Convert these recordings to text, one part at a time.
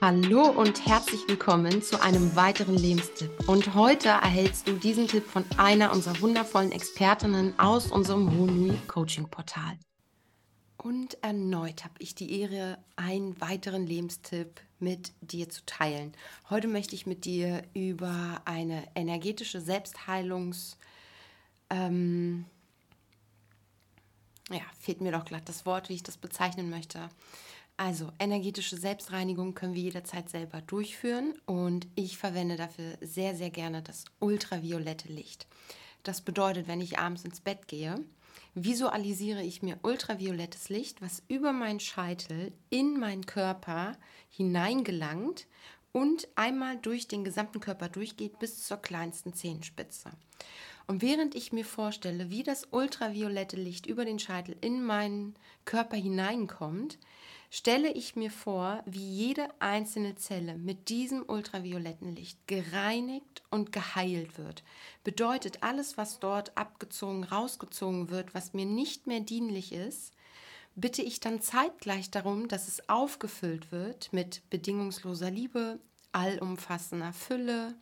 Hallo und herzlich willkommen zu einem weiteren Lebenstipp. Und heute erhältst du diesen Tipp von einer unserer wundervollen Expertinnen aus unserem Honui Coaching Portal. Und erneut habe ich die Ehre, einen weiteren Lebenstipp mit dir zu teilen. Heute möchte ich mit dir über eine energetische Selbstheilungs... Ähm, ja, fehlt mir doch glatt das Wort, wie ich das bezeichnen möchte. Also energetische Selbstreinigung können wir jederzeit selber durchführen und ich verwende dafür sehr, sehr gerne das ultraviolette Licht. Das bedeutet, wenn ich abends ins Bett gehe, visualisiere ich mir ultraviolettes Licht, was über meinen Scheitel in meinen Körper hineingelangt und einmal durch den gesamten Körper durchgeht bis zur kleinsten Zehenspitze. Und während ich mir vorstelle, wie das ultraviolette Licht über den Scheitel in meinen Körper hineinkommt, stelle ich mir vor, wie jede einzelne Zelle mit diesem ultravioletten Licht gereinigt und geheilt wird. Bedeutet, alles, was dort abgezogen, rausgezogen wird, was mir nicht mehr dienlich ist, bitte ich dann zeitgleich darum, dass es aufgefüllt wird mit bedingungsloser Liebe, allumfassender Fülle,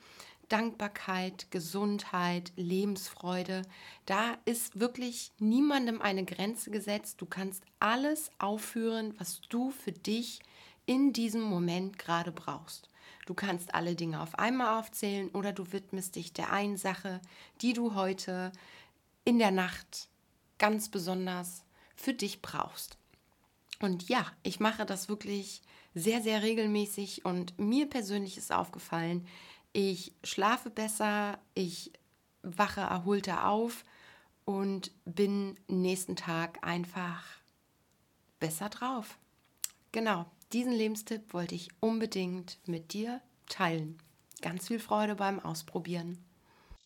Dankbarkeit, Gesundheit, Lebensfreude. Da ist wirklich niemandem eine Grenze gesetzt. Du kannst alles aufführen, was du für dich in diesem Moment gerade brauchst. Du kannst alle Dinge auf einmal aufzählen oder du widmest dich der einen Sache, die du heute in der Nacht ganz besonders für dich brauchst. Und ja, ich mache das wirklich sehr, sehr regelmäßig und mir persönlich ist aufgefallen, ich schlafe besser, ich wache erholter auf und bin nächsten Tag einfach besser drauf. Genau, diesen Lebenstipp wollte ich unbedingt mit dir teilen. Ganz viel Freude beim Ausprobieren.